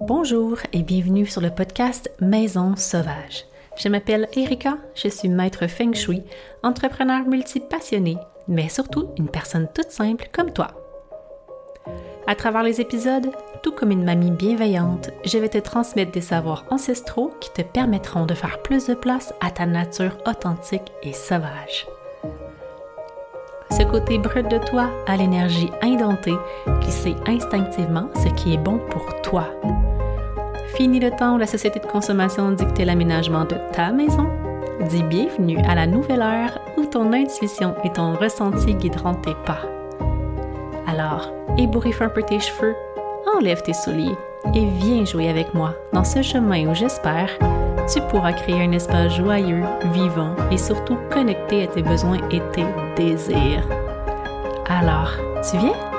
Bonjour et bienvenue sur le podcast Maison Sauvage. Je m'appelle Erika, je suis maître Feng Shui, entrepreneur multipassionné, mais surtout une personne toute simple comme toi. À travers les épisodes, tout comme une mamie bienveillante, je vais te transmettre des savoirs ancestraux qui te permettront de faire plus de place à ta nature authentique et sauvage. Ce côté brut de toi a l'énergie indomptée qui sait instinctivement ce qui est bon pour toi. Fini le temps où la société de consommation dictait l'aménagement de ta maison. Dis bienvenue à la nouvelle ère où ton intuition et ton ressenti guideront tes pas. Alors, ébouriffe un peu tes cheveux, enlève tes souliers et viens jouer avec moi dans ce chemin où j'espère tu pourras créer un espace joyeux, vivant et surtout connecté à tes besoins et tes désirs. Alors, tu viens?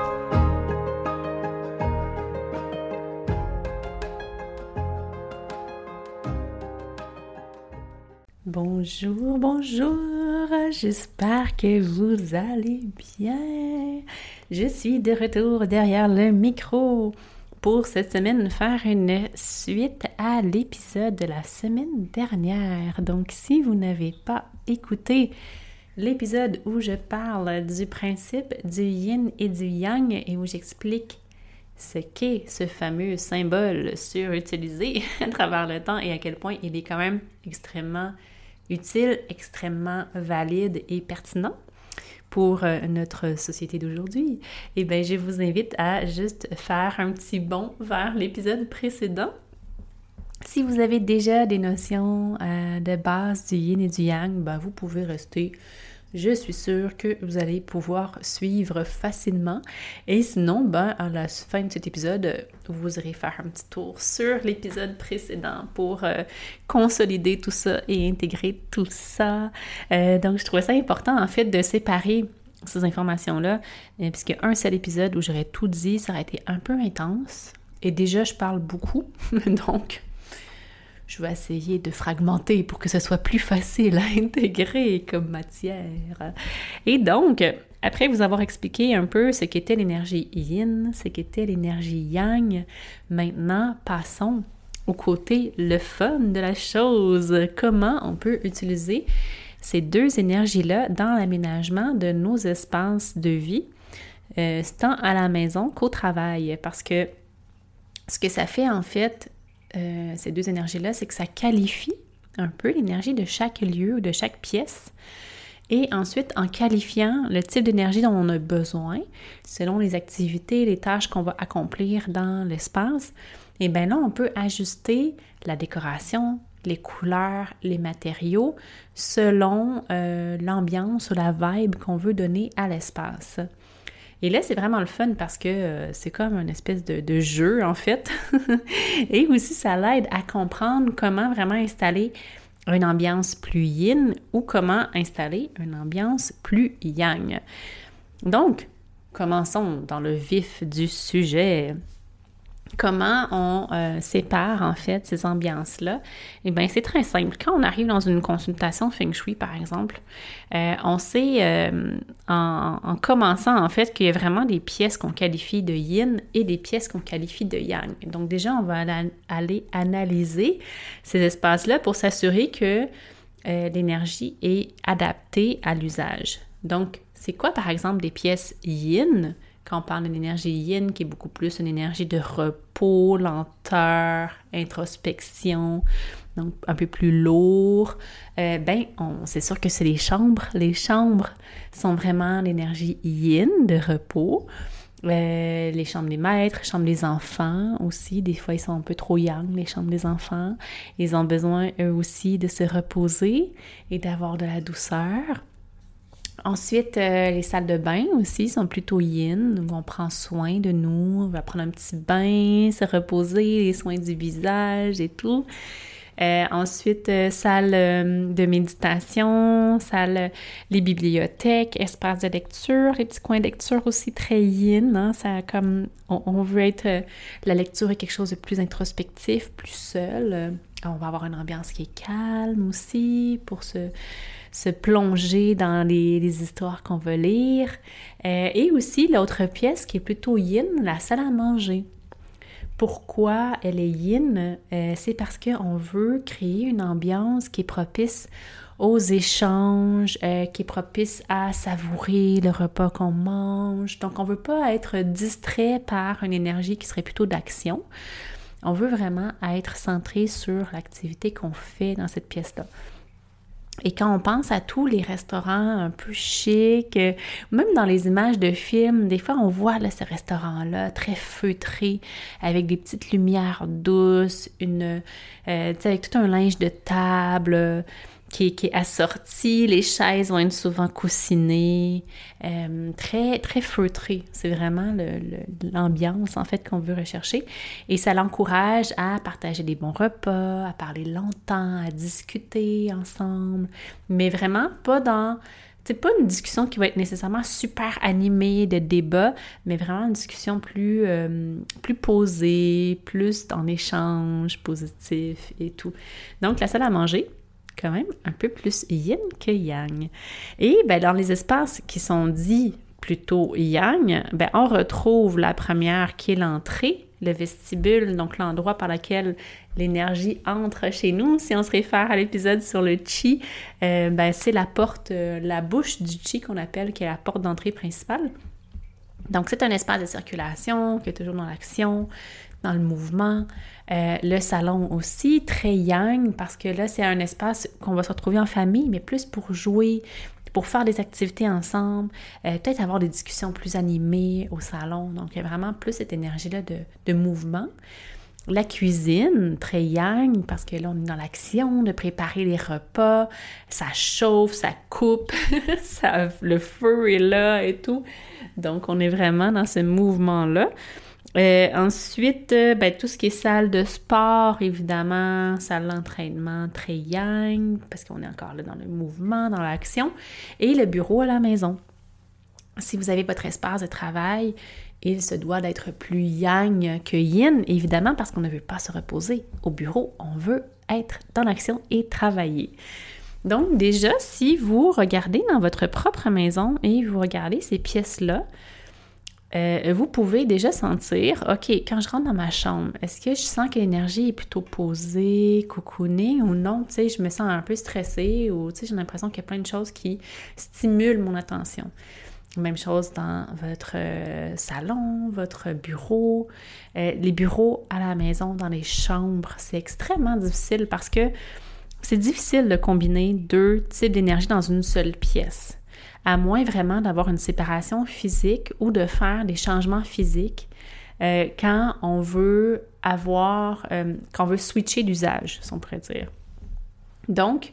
Bonjour, j'espère que vous allez bien. Je suis de retour derrière le micro pour cette semaine faire une suite à l'épisode de la semaine dernière. Donc si vous n'avez pas écouté l'épisode où je parle du principe du yin et du yang et où j'explique ce qu'est ce fameux symbole surutilisé à travers le temps et à quel point il est quand même extrêmement utile, extrêmement valide et pertinent pour euh, notre société d'aujourd'hui, eh bien, je vous invite à juste faire un petit bond vers l'épisode précédent. Si vous avez déjà des notions euh, de base du yin et du yang, ben, vous pouvez rester je suis sûre que vous allez pouvoir suivre facilement. Et sinon, ben, à la fin de cet épisode, vous irez faire un petit tour sur l'épisode précédent pour euh, consolider tout ça et intégrer tout ça. Euh, donc, je trouvais ça important, en fait, de séparer ces informations-là, euh, puisque un seul épisode où j'aurais tout dit, ça aurait été un peu intense. Et déjà, je parle beaucoup, donc je vais essayer de fragmenter pour que ce soit plus facile à intégrer comme matière. Et donc, après vous avoir expliqué un peu ce qu'était l'énergie yin, ce qu'était l'énergie yang, maintenant passons au côté le fun de la chose. Comment on peut utiliser ces deux énergies-là dans l'aménagement de nos espaces de vie, euh, tant à la maison qu'au travail? Parce que ce que ça fait en fait, euh, ces deux énergies-là, c'est que ça qualifie un peu l'énergie de chaque lieu ou de chaque pièce. Et ensuite, en qualifiant le type d'énergie dont on a besoin, selon les activités, les tâches qu'on va accomplir dans l'espace, et eh bien là, on peut ajuster la décoration, les couleurs, les matériaux, selon euh, l'ambiance ou la vibe qu'on veut donner à l'espace. Et là, c'est vraiment le fun parce que euh, c'est comme une espèce de, jeu, en fait. et aussi, ça l'aide à comprendre comment vraiment installer une ambiance plus yin ou comment installer une ambiance plus yang. Donc, commençons dans le vif du sujet. Comment on euh, sépare en fait ces ambiances-là? Eh bien, c'est très simple. Quand on arrive dans une consultation Feng Shui, par exemple, euh, on sait euh, en, commençant en fait qu'il y a vraiment des pièces qu'on qualifie de yin et des pièces qu'on qualifie de yang. Donc déjà, on va aller analyser ces espaces-là pour s'assurer que l'énergie est adaptée à l'usage. Donc, c'est quoi par exemple des pièces yin? Quand on parle d'une énergie yin, qui est beaucoup plus une énergie de repos, lenteur, introspection, donc un peu plus lourd, euh, ben, c'est sûr que c'est les chambres. Les chambres sont vraiment l'énergie yin de repos. Euh, les chambres des maîtres, chambres des enfants aussi. Des fois, ils sont un peu trop yang, les chambres des enfants. Ils ont besoin, eux aussi, de se reposer et d'avoir de la douceur. Ensuite, euh, les salles de bain aussi sont plutôt yin, où on prend soin de nous, on va prendre un petit bain, se reposer, les soins du visage et tout. Euh, ensuite, euh, salle de méditation, salle, les bibliothèques, espace de lecture, les petits coins de lecture aussi très yin. Hein, ça comme on, veut être la lecture est quelque chose de plus introspectif, plus seul. on va avoir une ambiance qui est calme aussi pour se se plonger dans les, histoires qu'on veut lire. Euh, et aussi l'autre pièce qui est plutôt yin, la salle à manger pourquoi elle est yin, euh, c'est parce qu'on veut créer une ambiance qui est propice aux échanges, euh, qui est propice à savourer le repas qu'on mange. Donc, on ne veut pas être distrait par une énergie qui serait plutôt d'action. On veut vraiment être centré sur l'activité qu'on fait dans cette pièce-là. Et quand on pense à tous les restaurants un peu chics, euh, même dans les images de films, des fois on voit ces restaurants-là très feutrés, avec des petites lumières douces, une, euh, avec tout un linge de table, qui, est assorti. Les chaises vont être souvent coussinées, euh, très, très feutrées. C'est vraiment l'ambiance, en fait, qu'on veut rechercher. Et ça l'encourage à partager des bons repas, à parler longtemps, à discuter ensemble, mais vraiment pas dans... C'est pas une discussion qui va être nécessairement super animée de débat, mais vraiment une discussion plus, euh, plus posée, plus en échange positif et tout. Donc, la salle à manger, quand même un peu plus yin que yang. Et ben, dans les espaces qui sont dits plutôt yang, ben, on retrouve la première qui est l'entrée, le vestibule, donc l'endroit par lequel l'énergie entre chez nous. Si on se réfère à l'épisode sur le chi, euh, ben, c'est la porte, euh, la bouche du chi qu'on appelle, qui est la porte d'entrée principale. Donc, c'est un espace de circulation qui est toujours dans l'action, dans le mouvement. Euh, le salon aussi, très yang, parce que là, c'est un espace qu'on va se retrouver en famille, mais plus pour jouer, pour faire des activités ensemble, euh, peut-être avoir des discussions plus animées au salon. Donc, il y a vraiment plus cette énergie-là de, de mouvement. La cuisine, très yang, parce que là, on est dans l'action de préparer les repas, ça chauffe, ça coupe, le feu est là et tout. Donc, on est vraiment dans ce mouvement-là. Euh, ensuite, euh, ben, tout ce qui est salle de sport, évidemment, salle d'entraînement très yang, parce qu'on est encore là dans le mouvement, dans l'action, et le bureau à la maison. Si vous avez votre espace de travail, il se doit d'être plus yang que yin, évidemment, parce qu'on ne veut pas se reposer. Au bureau, on veut être dans l'action et travailler. Donc déjà, si vous regardez dans votre propre maison et vous regardez ces pièces-là, euh, vous pouvez déjà sentir, OK, quand je rentre dans ma chambre, est-ce que je sens que l'énergie est plutôt posée, cocoonée ou non? Tu sais, je me sens un peu stressée ou tu sais, j'ai l'impression qu'il y a plein de choses qui stimulent mon attention. Même chose dans votre euh, salon, votre bureau, euh, les bureaux à la maison, dans les chambres. C'est extrêmement difficile parce que c'est difficile de combiner deux types d'énergie dans une seule pièce à moins vraiment d'avoir une séparation physique ou de faire des changements physiques euh, quand on veut avoir, euh, quand on veut switcher d'usage, si on pourrait dire. Donc,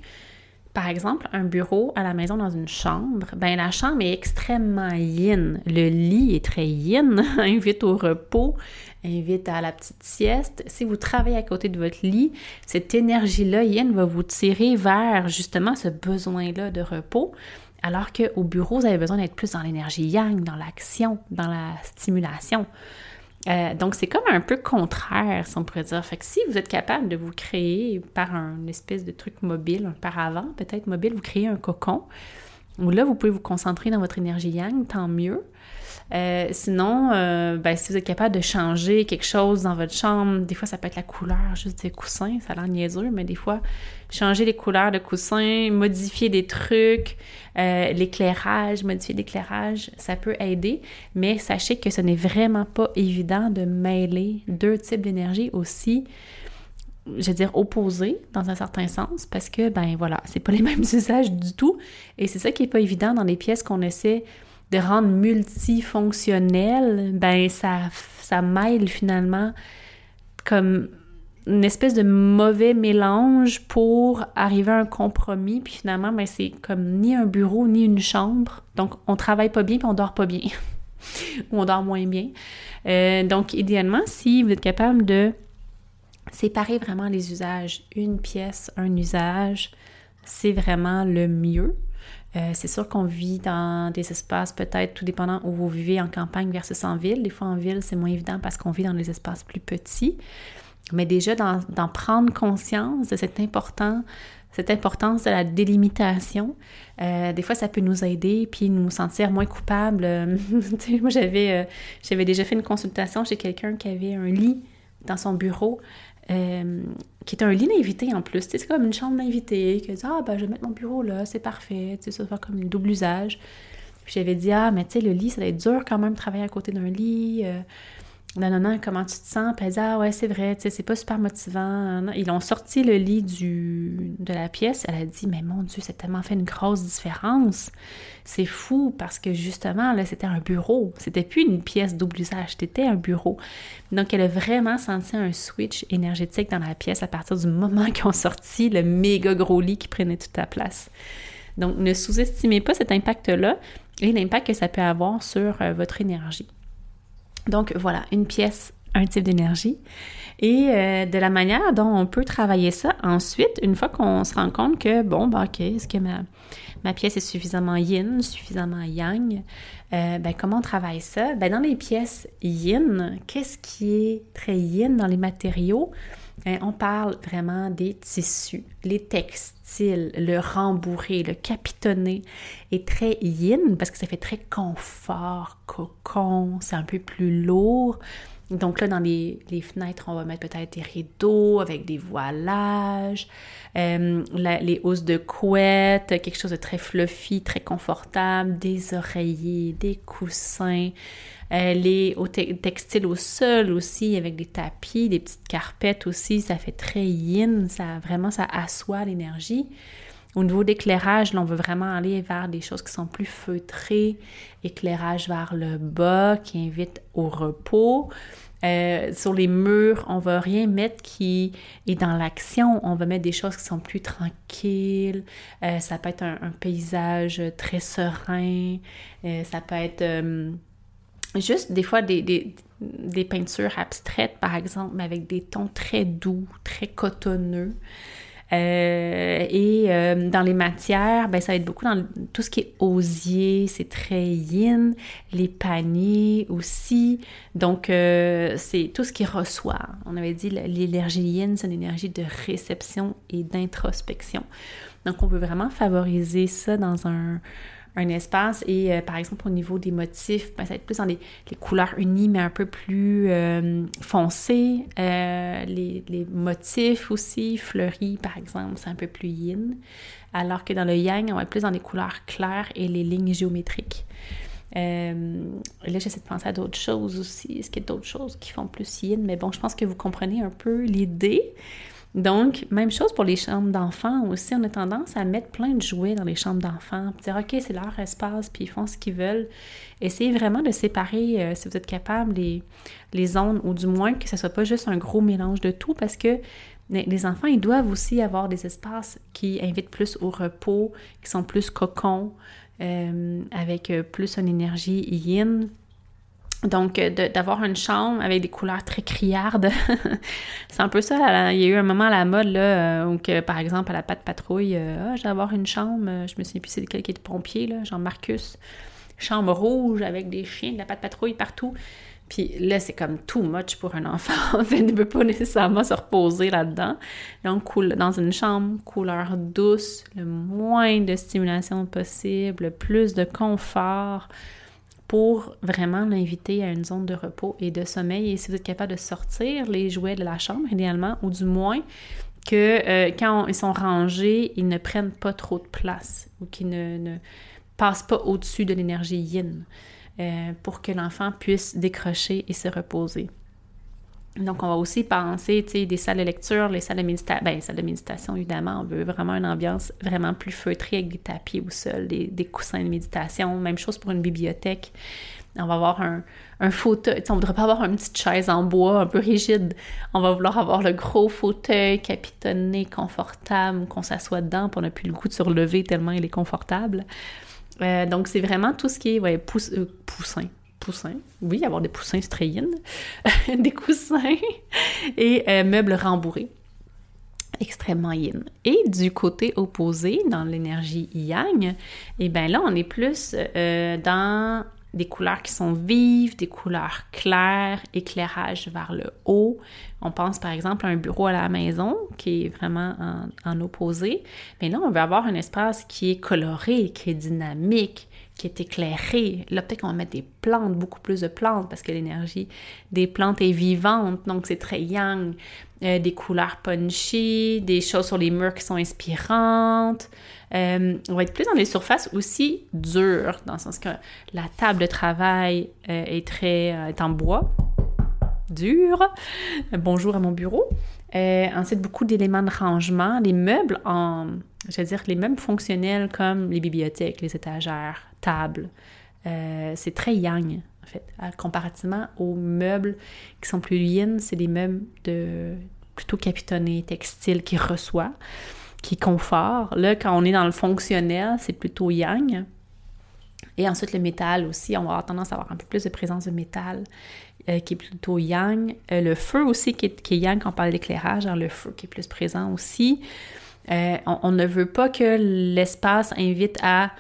par exemple, un bureau à la maison dans une chambre, ben la chambre est extrêmement yin. Le lit est très yin, invite au repos, invite à la petite sieste. Si vous travaillez à côté de votre lit, cette énergie-là yin va vous tirer vers justement ce besoin-là de repos. Alors qu'au bureau, vous avez besoin d'être plus dans l'énergie yang, dans l'action, dans la stimulation. Euh, donc, c'est comme un peu contraire, si on pourrait dire. Fait que si vous êtes capable de vous créer par un espèce de truc mobile, un paravent peut-être mobile, vous créez un cocon, où là, vous pouvez vous concentrer dans votre énergie yang, tant mieux. Euh, sinon, euh, ben, si vous êtes capable de changer quelque chose dans votre chambre, des fois ça peut être la couleur juste des coussins, ça a l'air niaiseux, mais des fois, changer les couleurs de coussins, modifier des trucs, euh, l'éclairage, modifier l'éclairage, ça peut aider, mais sachez que ce n'est vraiment pas évident de mêler deux types d'énergie aussi je veux dire, opposés dans un certain sens, parce que, ben voilà, c'est pas les mêmes usages du tout. Et c'est ça qui est pas évident dans les pièces qu'on essaie de rendre multifonctionnel, ben ça, ça mêle finalement comme une espèce de mauvais mélange pour arriver à un compromis. Puis finalement, ben c'est comme ni un bureau ni une chambre. Donc, on travaille pas bien puis on dort pas bien. Ou on dort moins bien. Euh, donc, idéalement, si vous êtes capable de séparer vraiment les usages, une pièce, un usage, c'est vraiment le mieux. Euh, c'est sûr qu'on vit dans des espaces peut-être tout dépendant où vous vivez en campagne versus en ville. Des fois en ville, c'est moins évident parce qu'on vit dans des espaces plus petits. Mais déjà d'en prendre conscience de important, cette importance de la délimitation, euh, des fois ça peut nous aider puis nous sentir moins coupables. moi j'avais euh, j'avais déjà fait une consultation chez quelqu'un qui avait un lit dans son bureau, euh, qui est un lit d'invité en plus. C'est comme une chambre d'invité, que ah ben je vais mettre mon bureau là, c'est parfait, ça va comme un double usage. J'avais dit, ah, mais tu sais, le lit, ça va être dur quand même de travailler à côté d'un lit. Non, non, non, comment tu te sens? Puis elle dit, ah ouais, c'est vrai, tu sais, c'est pas super motivant. Ils ont sorti le lit de la pièce. Elle a dit, mais mon Dieu, a tellement fait une grosse différence. C'est fou parce que justement, là, c'était un bureau. C'était plus une pièce double usage, c'était un bureau. Donc, elle a vraiment senti un switch énergétique dans la pièce à partir du moment qu'ils ont sorti le méga gros lit qui prenait toute la place. Donc, ne sous-estimez pas cet impact-là et l'impact que ça peut avoir sur euh, votre énergie. Donc voilà, une pièce, un type d'énergie. Et euh, de la manière dont on peut travailler ça ensuite, une fois qu'on se rend compte que, bon, bah, OK, est-ce que ma, ma, pièce est suffisamment yin, suffisamment yang? Euh, ben, comment on travaille ça? Ben, dans les pièces yin, qu'est-ce qui est très yin dans les matériaux? Hein, on parle vraiment des tissus, les textiles, le rembourré, le capitonné est très yin parce que ça fait très confort, cocon, c'est un peu plus lourd. Donc là, dans les, fenêtres, on va mettre peut-être des rideaux avec des voilages, euh, les hausses de couette, quelque chose de très fluffy, très confortable, des oreillers, des coussins, euh, les textiles au sol aussi, avec des tapis, des petites carpettes aussi, ça fait très yin, ça vraiment, ça assoit l'énergie. Au niveau d'éclairage, on veut vraiment aller vers des choses qui sont plus feutrées, éclairage vers le bas qui invite au repos. Euh, sur les murs, on va rien mettre qui est dans l'action. On va mettre des choses qui sont plus tranquilles. Euh, ça peut être un, paysage très serein. ça peut être juste des fois des, peintures abstraites, par exemple, mais avec des tons très doux, très cotonneux. Euh, et euh, dans les matières, ben, ça va être beaucoup dans tout ce qui est osier, c'est très yin, les paniers aussi. Donc, euh, c'est tout ce qui reçoit. On avait dit l'énergie yin, c'est une énergie de réception et d'introspection. Donc, on peut vraiment favoriser ça dans un, un espace. Et euh, par exemple, au niveau des motifs, ben, ça va être plus dans les, couleurs unies, mais un peu plus euh, foncées. Euh, les, motifs aussi, fleuris, par exemple, c'est un peu plus yin. Alors que dans le yang, on va être plus dans les couleurs claires et les lignes géométriques. là, j'essaie de penser à d'autres choses aussi. Est-ce qu'il y a d'autres choses qui font plus yin? Mais bon, je pense que vous comprenez un peu l'idée. Donc, même chose pour les chambres d'enfants aussi. On a tendance à mettre plein de jouets dans les chambres d'enfants, dire OK, c'est leur espace, puis ils font ce qu'ils veulent. Essayez vraiment de séparer, euh, si vous êtes capable, les, les zones, ou du moins que ce ne soit pas juste un gros mélange de tout, parce que les enfants, ils doivent aussi avoir des espaces qui invitent plus au repos, qui sont plus cocons, euh, avec euh, plus une énergie yin donc, euh, d'avoir une chambre avec des couleurs très criardes, c'est un peu ça. il y a eu un moment à la mode, là, euh, où, que, par exemple, à la patte patrouille, euh, ah, je vais avoir une chambre, je me souviens plus c'est lequel qui est pompier, là, Jean-Marcus. Chambre rouge avec des chiens, de la patte patrouille partout. Puis là, c'est comme too much pour un enfant. en fait, il ne peut pas nécessairement se reposer là-dedans. Donc, dans une chambre, couleur douce, le moins de stimulation possible, le plus de confort pour vraiment l'inviter à une zone de repos et de sommeil. Et si vous êtes capable de sortir les jouets de la chambre, idéalement, ou du moins que euh, quand ils sont rangés, ils ne prennent pas trop de place ou qu'ils ne, passent pas au-dessus de l'énergie yin euh, pour que l'enfant puisse décrocher et se reposer. Donc, on va aussi penser, tu sais, des salles de lecture, les salles de méditation. Ben, salles de méditation, évidemment, on veut vraiment une ambiance vraiment plus feutrée avec des tapis au sol, des, coussins de méditation. Même chose pour une bibliothèque. On va avoir un, un fauteuil. On ne voudrait pas avoir une petite chaise en bois un peu rigide. On va vouloir avoir le gros fauteuil capitonné, confortable, qu'on s'assoit dedans, pour on n'a plus le goût de se relever tellement il est confortable. Euh, donc, c'est vraiment tout ce qui est ouais, euh, poussin poussins. Oui, avoir des poussins, c'est des coussins et euh, meubles rembourrés. Extrêmement yin. Et du côté opposé, dans l'énergie yang, eh bien là, on est plus euh, dans des couleurs qui sont vives, des couleurs claires, éclairage vers le haut. On pense par exemple à un bureau à la maison qui est vraiment en, en opposé. Mais là, on veut avoir un espace qui est coloré, qui est dynamique, qui est éclairé. Là, peut-être qu'on va mettre des plantes, beaucoup plus de plantes, parce que l'énergie des plantes est vivante, donc c'est très yang. Euh, des couleurs punchy, des choses sur les murs qui sont inspirantes. Euh, on va être plus dans les surfaces aussi dures, dans le sens que la table de travail euh, est très est en bois, dur. Bonjour à mon bureau. ensuite, beaucoup d'éléments de rangement, les meubles en, je veux dire, les meubles fonctionnels comme les bibliothèques, les étagères, tables. c'est très yang, en fait. Comparativement aux meubles qui sont plus yin, c'est des meubles de plutôt capitonnés, textiles, qui reçoit, qui confort. Là, quand on est dans le fonctionnel, c'est plutôt yang. Et ensuite, le métal aussi, on va avoir tendance à avoir un peu plus de présence de métal euh, qui est plutôt yang. Euh, le feu aussi qui est, yang quand on parle d'éclairage, hein, le feu qui est plus présent aussi. Euh, on, ne veut pas que l'espace invite à,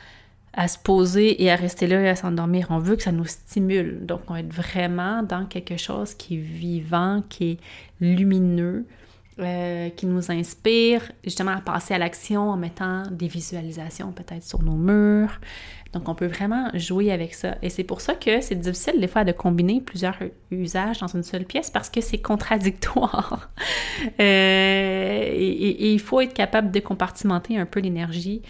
à, se poser et à rester là et à s'endormir. On veut que ça nous stimule. Donc, on va être vraiment dans quelque chose qui est vivant, qui est lumineux, euh, qui nous inspire justement à passer à l'action en mettant des visualisations peut-être sur nos murs. Donc, on peut vraiment jouer avec ça. Et c'est pour ça que c'est difficile des fois de combiner plusieurs usages dans une seule pièce parce que c'est contradictoire. Euh, et, il faut être capable de compartimenter un peu l'énergie.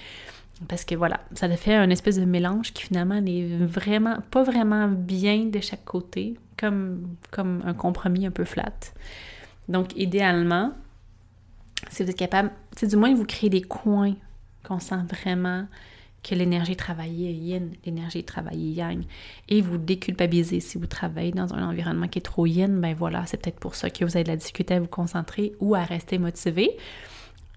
Parce que voilà, ça fait un espèce de mélange qui finalement n'est vraiment pas vraiment bien de chaque côté, comme, comme un compromis un peu flat. Donc, idéalement, si vous êtes capable, c'est du moins vous créer des coins qu'on sent vraiment que l'énergie travaillée est yin, l'énergie travaillée yang, et vous déculpabilisez si vous travaillez dans un environnement qui est trop yin, ben voilà, c'est peut-être pour ça que vous avez de la difficulté à vous concentrer ou à rester motivé.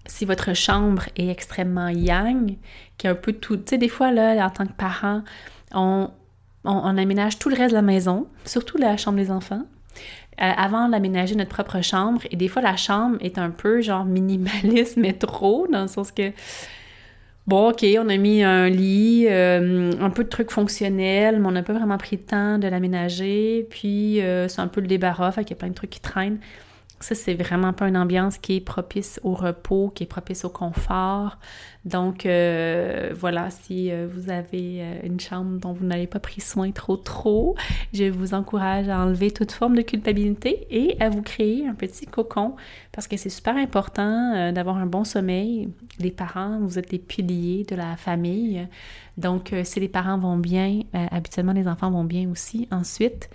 Si votre chambre est extrêmement yang, qui est un peu tout, tu sais, des fois, là, en tant que parent, on, aménage tout le reste de la maison, surtout la chambre des enfants, euh, avant d'aménager notre propre chambre. Et des fois, la chambre est un peu genre minimaliste, mais trop, dans le sens que, bon, OK, on a mis un lit, euh, un peu de trucs fonctionnels, mais on n'a pas vraiment pris le temps de l'aménager. Puis, euh, c'est un peu le débarras, fait qu'il y a plein de trucs qui traînent. Ça, c'est vraiment pas une ambiance qui est propice au repos, qui est propice au confort. Donc, euh, voilà, si euh, vous avez euh, une chambre dont vous n'avez pas pris soin trop trop, je vous encourage à enlever toute forme de culpabilité et à vous créer un petit cocon parce que c'est super important d'avoir un bon sommeil. Les parents, vous êtes les piliers de la famille. Donc, si les parents vont bien, habituellement les enfants vont bien aussi ensuite.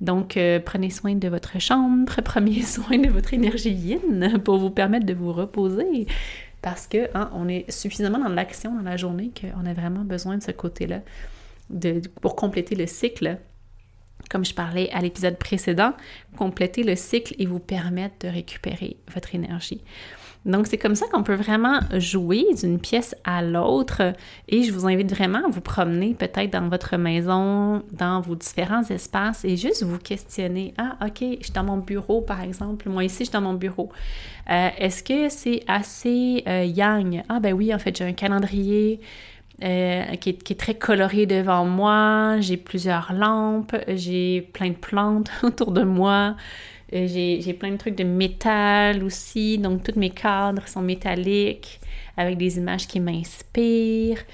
Donc, prenez soin de votre chambre, prenez soin de votre énergie yin pour vous permettre de vous reposer parce que hein, on est suffisamment dans l'action dans la journée qu'on a vraiment besoin de ce côté-là pour compléter le cycle. Comme je parlais à l'épisode précédent, compléter le cycle et vous permettre de récupérer votre énergie. Donc, c'est comme ça qu'on peut vraiment jouer d'une pièce à l'autre et je vous invite vraiment à vous promener peut-être dans votre maison, dans vos différents espaces et juste vous questionner. Ah, OK, je suis dans mon bureau, par exemple. Moi, ici, je suis dans mon bureau. Euh, est-ce que c'est assez euh, yang? Ah, ben oui, en fait, j'ai un calendrier. Euh, qui, est, qui, est, très coloré devant moi, j'ai plusieurs lampes, j'ai plein de plantes autour de moi, euh, j'ai plein de trucs de métal aussi, donc tous mes cadres sont métalliques avec des images qui m'inspirent.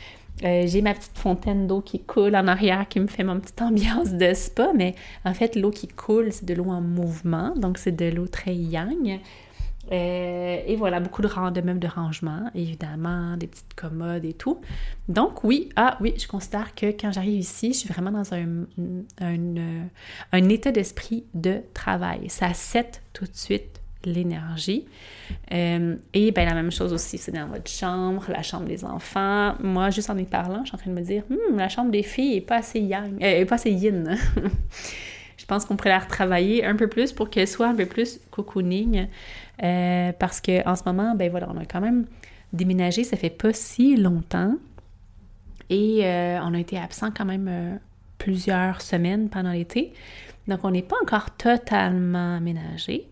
Euh, j'ai ma petite fontaine d'eau qui coule en arrière qui me fait mon petite ambiance de spa, mais en fait, l'eau qui coule, c'est de l'eau en mouvement, donc c'est de l'eau très yang. Euh, et voilà, beaucoup de, de rangement, évidemment, des petites commodes et tout. Donc oui, ah oui, je considère que quand j'arrive ici, je suis vraiment dans un, un, euh, état d'esprit de travail. Ça set tout de suite l'énergie. Euh, et bien la même chose aussi, c'est dans votre chambre, la chambre des enfants. Moi, juste en y parlant, je suis en train de me dire, hmm, la chambre des filles est pas assez yang, euh, pas assez yin. je pense qu'on pourrait la retravailler un peu plus pour qu'elle soit un peu plus cocooning. Euh, parce qu'en ce moment, ben voilà, on a quand même déménagé, ça fait pas si longtemps. Et euh, on a été absent quand même euh, plusieurs semaines pendant l'été. Donc, on n'est pas encore totalement aménagé.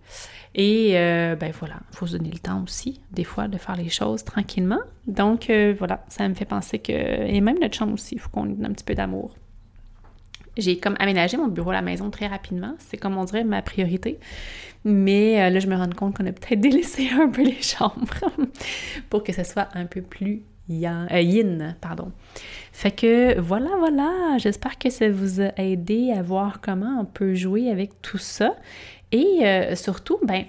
Et ben voilà, il faut se donner le temps aussi, des fois, de faire les choses tranquillement. Donc, voilà, ça me fait penser que. Et même notre chambre aussi, il faut qu'on ait un petit peu d'amour j'ai comme aménagé mon bureau à la maison très rapidement. C'est comme on dirait ma priorité. Mais euh, là, je me rends compte qu'on a peut-être délaissé un peu les chambres pour que ce soit un peu plus yin, pardon. Fait que voilà, voilà, j'espère que ça vous a aidé à voir comment on peut jouer avec tout ça. Et surtout, ben,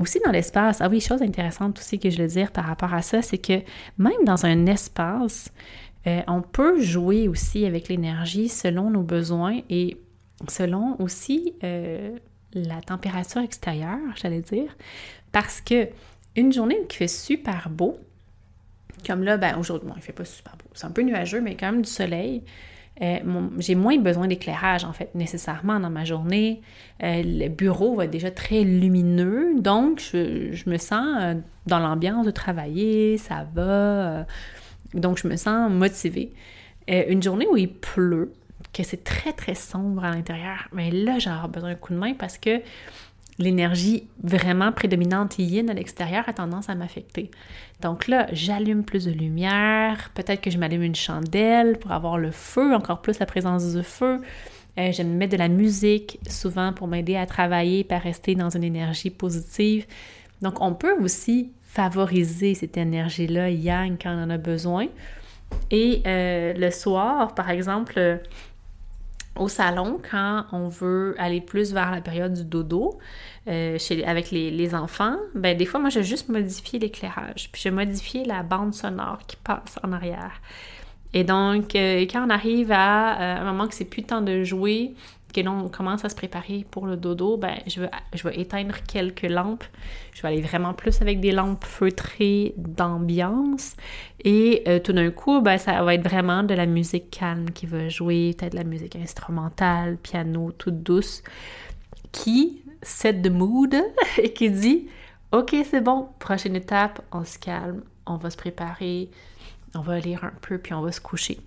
aussi dans l'espace, ah oui, chose intéressante aussi que je veux dire par rapport à ça, c'est que même dans un espace, euh, on peut jouer aussi avec l'énergie selon nos besoins et selon aussi euh, la température extérieure, j'allais dire, parce que une journée qui fait super beau, comme là, ben aujourd'hui, bon, il fait pas super beau, c'est un peu nuageux, mais quand même du soleil, euh, j'ai moins besoin d'éclairage, en fait, nécessairement dans ma journée. Euh, le bureau va être déjà très lumineux, donc je, me sens euh, dans l'ambiance de travailler, ça va. donc, je me sens motivée. une journée où il pleut, que c'est très, très sombre à l'intérieur, mais là, j'ai besoin d'un coup de main parce que l'énergie vraiment prédominante yin à l'extérieur a tendance à m'affecter. Donc là, j'allume plus de lumière, peut-être que je m'allume une chandelle pour avoir le feu, encore plus la présence du feu. Euh, je me mets de la musique souvent pour m'aider à travailler, à rester dans une énergie positive. Donc on peut aussi favoriser cette énergie-là yang quand on en a besoin. Et euh, le soir, par exemple, au salon, quand on veut aller plus vers la période du dodo, euh, chez, avec les, enfants, ben des fois, moi, j'ai juste modifié l'éclairage, puis j'ai modifié la bande sonore qui passe en arrière. Et donc, euh, quand on arrive à euh, un moment que c'est plus le temps de jouer, que l'on commence à se préparer pour le dodo, ben, je, vais, je vais éteindre quelques lampes. Je vais aller vraiment plus avec des lampes feutrées d'ambiance. Et tout d'un coup, ben, ça va être vraiment de la musique calme qui va jouer, peut-être de la musique instrumentale, piano, toute douce, qui set the mood et qui dit OK, c'est bon, prochaine étape, on se calme, on va se préparer, on va lire un peu, puis on va se coucher.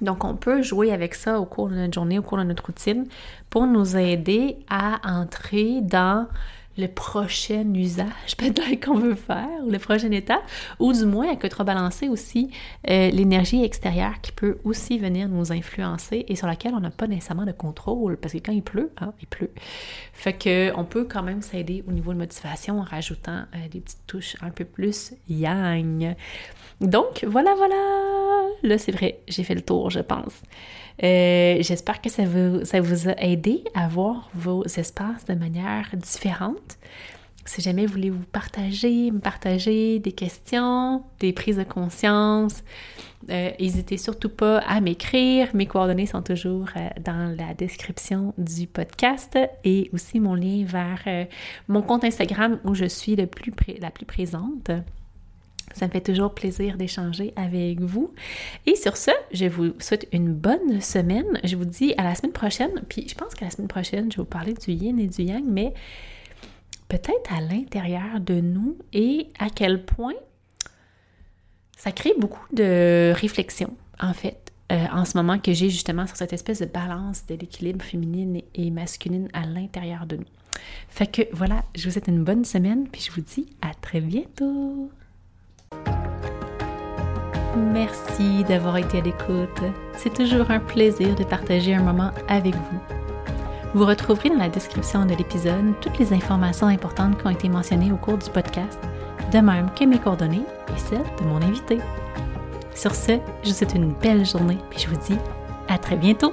Donc, on peut jouer avec ça au cours de notre journée, au cours de notre routine, pour nous aider à entrer dans le prochain usage peut-être qu'on veut faire, ou la prochaine étape, ou du moins à contrebalancer aussi euh, l'énergie extérieure qui peut aussi venir nous influencer et sur laquelle on n'a pas nécessairement de contrôle, parce que quand il pleut, hein, il pleut. Fait que on peut quand même s'aider au niveau de motivation en rajoutant euh, des petites touches un peu plus yang. Donc, voilà, voilà! Là, c'est vrai, j'ai fait le tour, je pense. Euh, j'espère que ça vous, a aidé à voir vos espaces de manière différente. Si jamais vous voulez vous partager, me partager des questions, des prises de conscience, euh, n'hésitez surtout pas à m'écrire. Mes coordonnées sont toujours euh, dans la description du podcast et aussi mon lien vers mon compte Instagram où je suis la plus présente. Ça me fait toujours plaisir d'échanger avec vous. Et sur ce, je vous souhaite une bonne semaine. Je vous dis à la semaine prochaine. Puis je pense qu'à la semaine prochaine, je vais vous parler du yin et du yang, mais peut-être à l'intérieur de nous et à quel point ça crée beaucoup de réflexion, en fait, euh, en ce moment que j'ai justement sur cette espèce de balance de l'équilibre féminine et masculine à l'intérieur de nous. Fait que voilà, je vous souhaite une bonne semaine, puis je vous dis à très bientôt. Merci d'avoir été à l'écoute. C'est toujours un plaisir de partager un moment avec vous. Vous retrouverez dans la description de l'épisode toutes les informations importantes qui ont été mentionnées au cours du podcast, de même que mes coordonnées et celles de mon invité. Sur ce, je vous souhaite une belle journée et je vous dis à très bientôt.